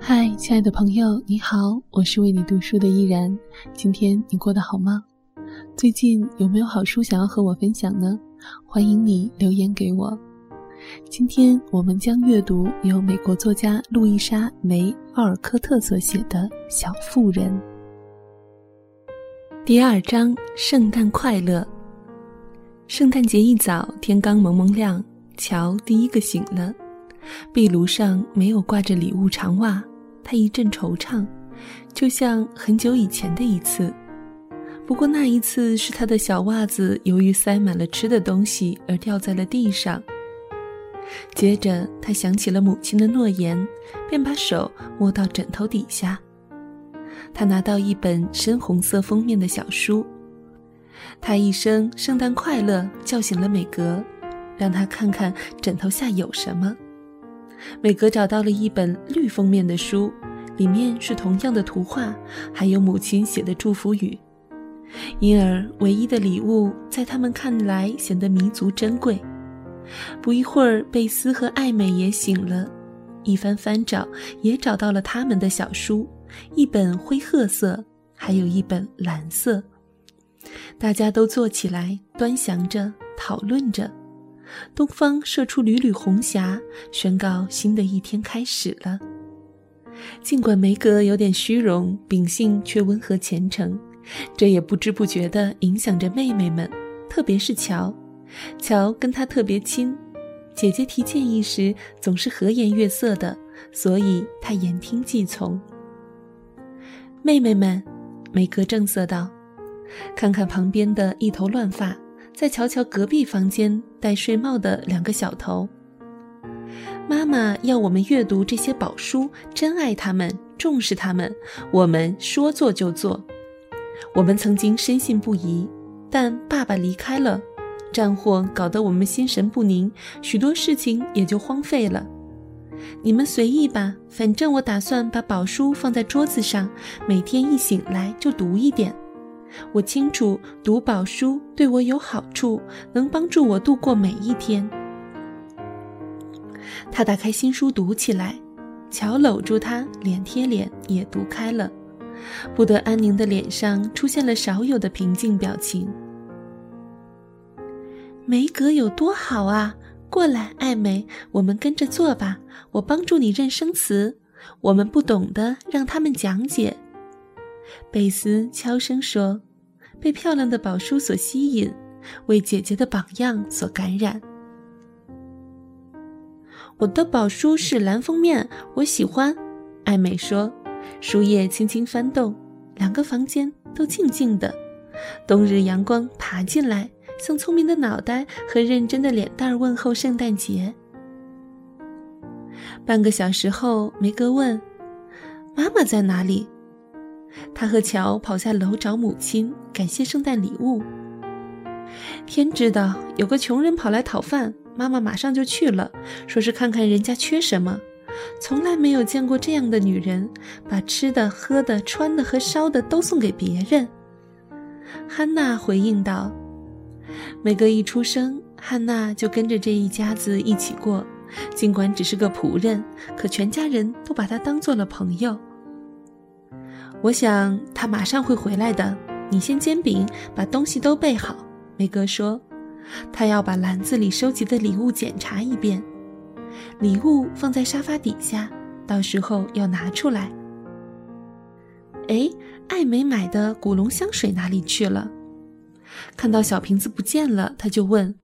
嗨，亲爱的朋友，你好，我是为你读书的依然。今天你过得好吗？最近有没有好书想要和我分享呢？欢迎你留言给我。今天我们将阅读由美国作家路易莎·梅·奥尔科特所写的《小妇人》第二章：圣诞快乐。圣诞节一早，天刚蒙蒙亮，乔第一个醒了。壁炉上没有挂着礼物长袜，他一阵惆怅，就像很久以前的一次。不过那一次是他的小袜子由于塞满了吃的东西而掉在了地上。接着他想起了母亲的诺言，便把手摸到枕头底下。他拿到一本深红色封面的小书。他一声“圣诞快乐”叫醒了美格，让他看看枕头下有什么。美格找到了一本绿封面的书，里面是同样的图画，还有母亲写的祝福语。因而，唯一的礼物在他们看来显得弥足珍贵。不一会儿，贝斯和艾美也醒了，一番翻找，也找到了他们的小书，一本灰褐色，还有一本蓝色。大家都坐起来，端详着，讨论着。东方射出缕缕红霞，宣告新的一天开始了。尽管梅格有点虚荣，秉性却温和虔诚，这也不知不觉地影响着妹妹们，特别是乔。乔跟她特别亲，姐姐提建议时总是和颜悦色的，所以她言听计从。妹妹们，梅格正色道：“看看旁边的一头乱发。”再瞧瞧隔壁房间戴睡帽的两个小头。妈妈要我们阅读这些宝书，珍爱他们，重视他们。我们说做就做。我们曾经深信不疑，但爸爸离开了，战祸搞得我们心神不宁，许多事情也就荒废了。你们随意吧，反正我打算把宝书放在桌子上，每天一醒来就读一点。我清楚读宝书对我有好处，能帮助我度过每一天。他打开新书读起来，乔搂住他，脸贴脸也读开了。不得安宁的脸上出现了少有的平静表情。梅格有多好啊！过来，艾美，我们跟着做吧。我帮助你认生词，我们不懂的让他们讲解。贝斯悄声说：“被漂亮的宝书所吸引，为姐姐的榜样所感染。”我的宝书是蓝封面，我喜欢。艾美说：“书页轻轻翻动，两个房间都静静的。冬日阳光爬进来，向聪明的脑袋和认真的脸蛋儿问候圣诞节。”半个小时后，梅格问：“妈妈在哪里？”他和乔跑下楼找母亲，感谢圣诞礼物。天知道，有个穷人跑来讨饭，妈妈马上就去了，说是看看人家缺什么。从来没有见过这样的女人，把吃的、喝的、穿的和烧的都送给别人。汉娜回应道：“每个一出生，汉娜就跟着这一家子一起过，尽管只是个仆人，可全家人都把她当做了朋友。”我想他马上会回来的。你先煎饼，把东西都备好。梅格说，他要把篮子里收集的礼物检查一遍。礼物放在沙发底下，到时候要拿出来。哎，艾美买的古龙香水哪里去了？看到小瓶子不见了，他就问。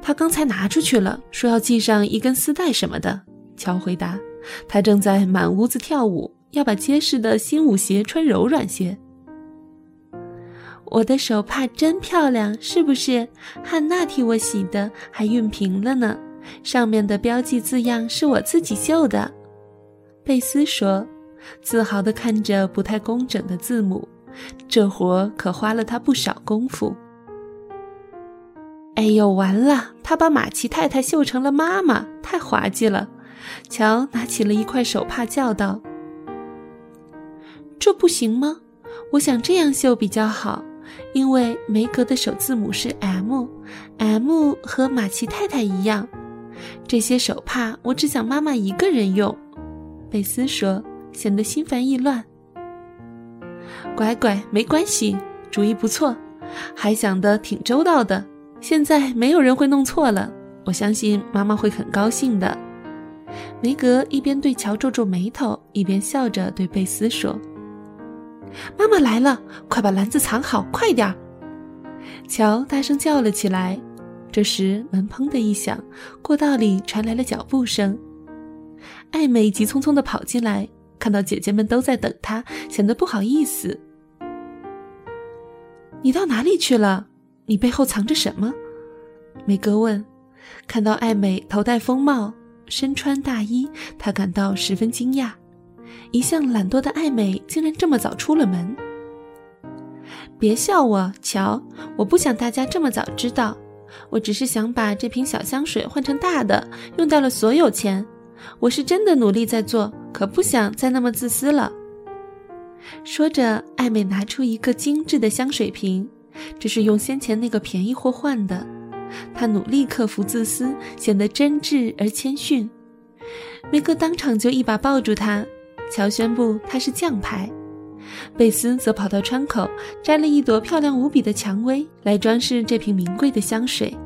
他刚才拿出去了，说要系上一根丝带什么的。乔回答，他正在满屋子跳舞。要把结实的新舞鞋穿柔软些。我的手帕真漂亮，是不是？汉娜替我洗的，还熨平了呢。上面的标记字样是我自己绣的。贝斯说，自豪地看着不太工整的字母。这活可花了他不少功夫。哎呦，完了！他把马奇太太绣成了妈妈，太滑稽了。乔拿起了一块手帕，叫道。这不行吗？我想这样绣比较好，因为梅格的首字母是 M，M 和马奇太太一样。这些手帕我只想妈妈一个人用，贝斯说，显得心烦意乱。乖乖，没关系，主意不错，还想得挺周到的。现在没有人会弄错了，我相信妈妈会很高兴的。梅格一边对乔皱皱眉头，一边笑着对贝斯说：“妈妈来了，快把篮子藏好，快点儿！”乔大声叫了起来。这时门砰的一响，过道里传来了脚步声。艾美急匆匆地跑进来，看到姐姐们都在等她，显得不好意思。“你到哪里去了？你背后藏着什么？”梅格问。看到艾美头戴风帽。身穿大衣，他感到十分惊讶。一向懒惰的艾美竟然这么早出了门。别笑我，乔，我不想大家这么早知道。我只是想把这瓶小香水换成大的，用掉了所有钱。我是真的努力在做，可不想再那么自私了。说着，艾美拿出一个精致的香水瓶，这是用先前那个便宜货换的。她努力克服自私，显得真挚而谦逊。梅格当场就一把抱住她。乔宣布他是将牌，贝斯则跑到窗口摘了一朵漂亮无比的蔷薇来装饰这瓶名贵的香水。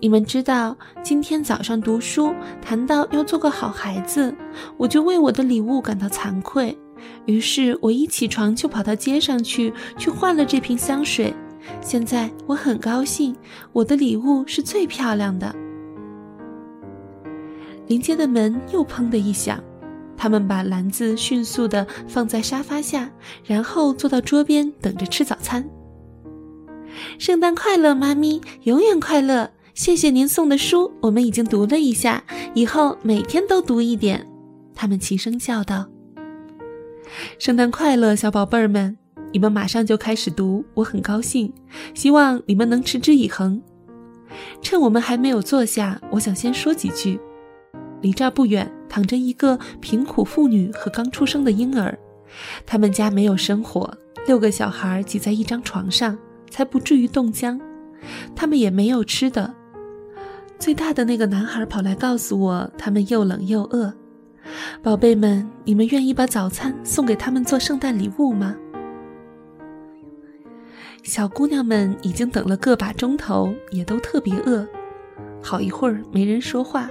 你们知道，今天早上读书谈到要做个好孩子，我就为我的礼物感到惭愧，于是我一起床就跑到街上去，去换了这瓶香水。现在我很高兴，我的礼物是最漂亮的。临街的门又砰的一响，他们把篮子迅速地放在沙发下，然后坐到桌边等着吃早餐。圣诞快乐，妈咪，永远快乐！谢谢您送的书，我们已经读了一下，以后每天都读一点。他们齐声叫道：“圣诞快乐，小宝贝儿们！”你们马上就开始读，我很高兴。希望你们能持之以恒。趁我们还没有坐下，我想先说几句。离这儿不远，躺着一个贫苦妇女和刚出生的婴儿，他们家没有生火，六个小孩挤在一张床上，才不至于冻僵。他们也没有吃的。最大的那个男孩跑来告诉我，他们又冷又饿。宝贝们，你们愿意把早餐送给他们做圣诞礼物吗？小姑娘们已经等了个把钟头，也都特别饿。好一会儿没人说话，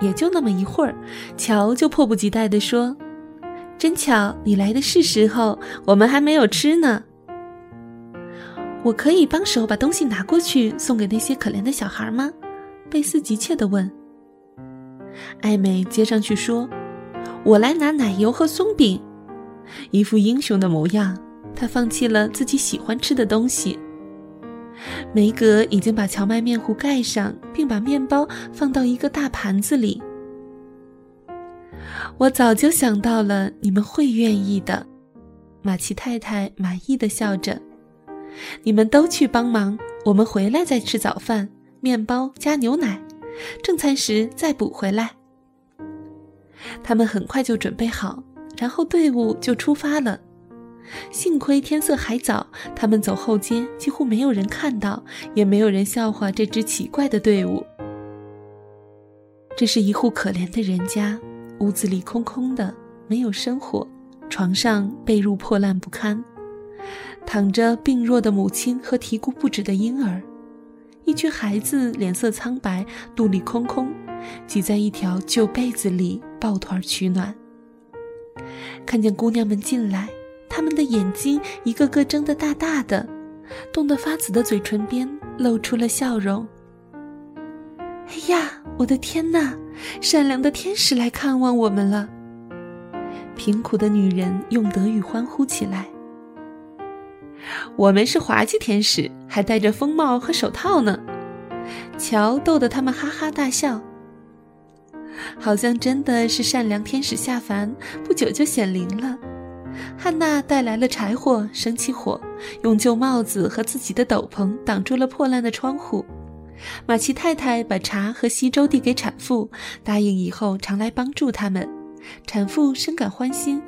也就那么一会儿，乔就迫不及待地说：“真巧，你来的是时候，我们还没有吃呢。我可以帮手把东西拿过去，送给那些可怜的小孩吗？”贝斯急切地问。艾美接上去说：“我来拿奶油和松饼。”一副英雄的模样。他放弃了自己喜欢吃的东西。梅格已经把荞麦面糊盖上，并把面包放到一个大盘子里。我早就想到了你们会愿意的，马奇太太满意的笑着。你们都去帮忙，我们回来再吃早饭，面包加牛奶，正餐时再补回来。他们很快就准备好，然后队伍就出发了。幸亏天色还早，他们走后街，几乎没有人看到，也没有人笑话这支奇怪的队伍。这是一户可怜的人家，屋子里空空的，没有生火，床上被褥破烂不堪，躺着病弱的母亲和啼哭不止的婴儿，一群孩子脸色苍白，肚里空空，挤在一条旧被子里抱团取暖。看见姑娘们进来。他们的眼睛一个个睁得大大的，冻得发紫的嘴唇边露出了笑容。哎呀，我的天哪！善良的天使来看望我们了。贫苦的女人用德语欢呼起来。我们是滑稽天使，还戴着风帽和手套呢。乔逗得他们哈哈大笑，好像真的是善良天使下凡，不久就显灵了。汉娜带来了柴火，生起火，用旧帽子和自己的斗篷挡住了破烂的窗户。马奇太太把茶和稀粥递给产妇，答应以后常来帮助他们。产妇深感欢心。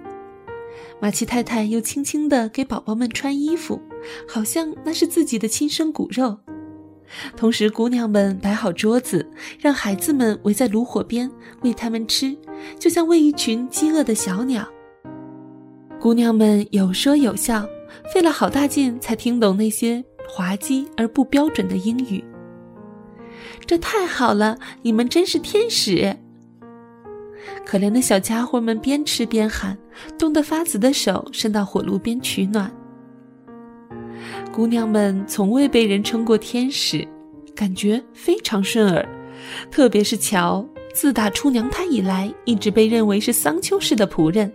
马奇太太又轻轻地给宝宝们穿衣服，好像那是自己的亲生骨肉。同时，姑娘们摆好桌子，让孩子们围在炉火边喂他们吃，就像喂一群饥饿的小鸟。姑娘们有说有笑，费了好大劲才听懂那些滑稽而不标准的英语。这太好了，你们真是天使！可怜的小家伙们边吃边喊，冻得发紫的手伸到火炉边取暖。姑娘们从未被人称过天使，感觉非常顺耳。特别是乔，自打出娘胎以来，一直被认为是桑丘式的仆人，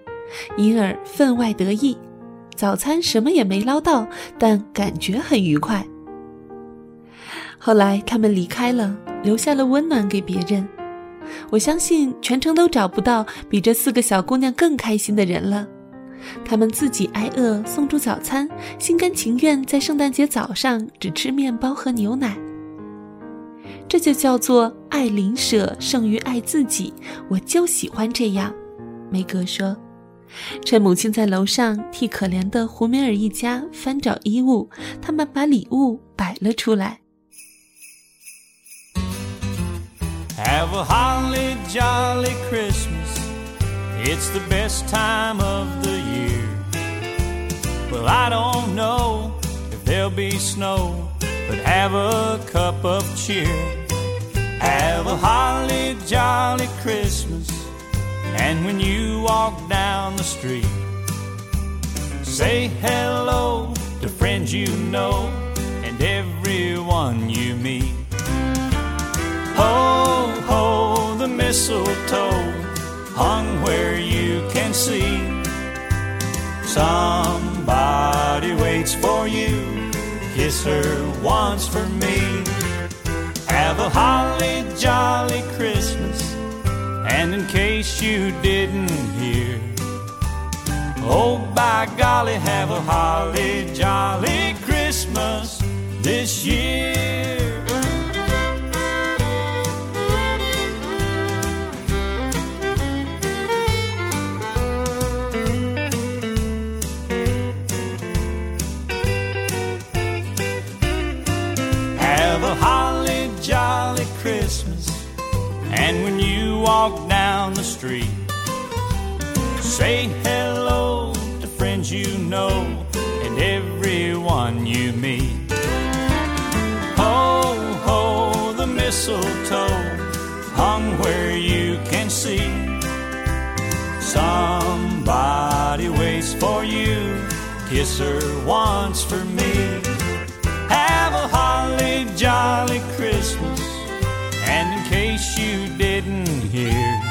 因而分外得意。早餐什么也没捞到，但感觉很愉快。后来他们离开了，留下了温暖给别人。我相信全城都找不到比这四个小姑娘更开心的人了。她们自己挨饿送出早餐，心甘情愿在圣诞节早上只吃面包和牛奶。这就叫做爱邻舍胜于爱自己。我就喜欢这样，梅格说。趁母亲在楼上替可怜的胡梅尔一家翻找衣物，他们把礼物摆了出来。Have a holly jolly Christmas. It's the best time of the year. Well, I don't know if there'll be snow, but have a cup of cheer. Have a holly jolly Christmas. And when you walk down the street, say hello to friends you know and everyone you meet. Ho, ho, the mistletoe hung where you can see. Somebody waits for you, kiss her once for me. Have a holly jolly Christmas, and in case you didn't hear, oh by golly, have a holly jolly Christmas this year. Kiss her once for me. Have a holly jolly Christmas. And in case you didn't hear,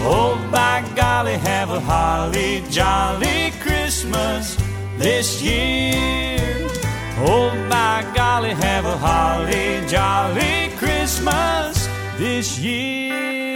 oh by golly, have a holly jolly Christmas this year. Oh by golly, have a holly jolly Christmas this year.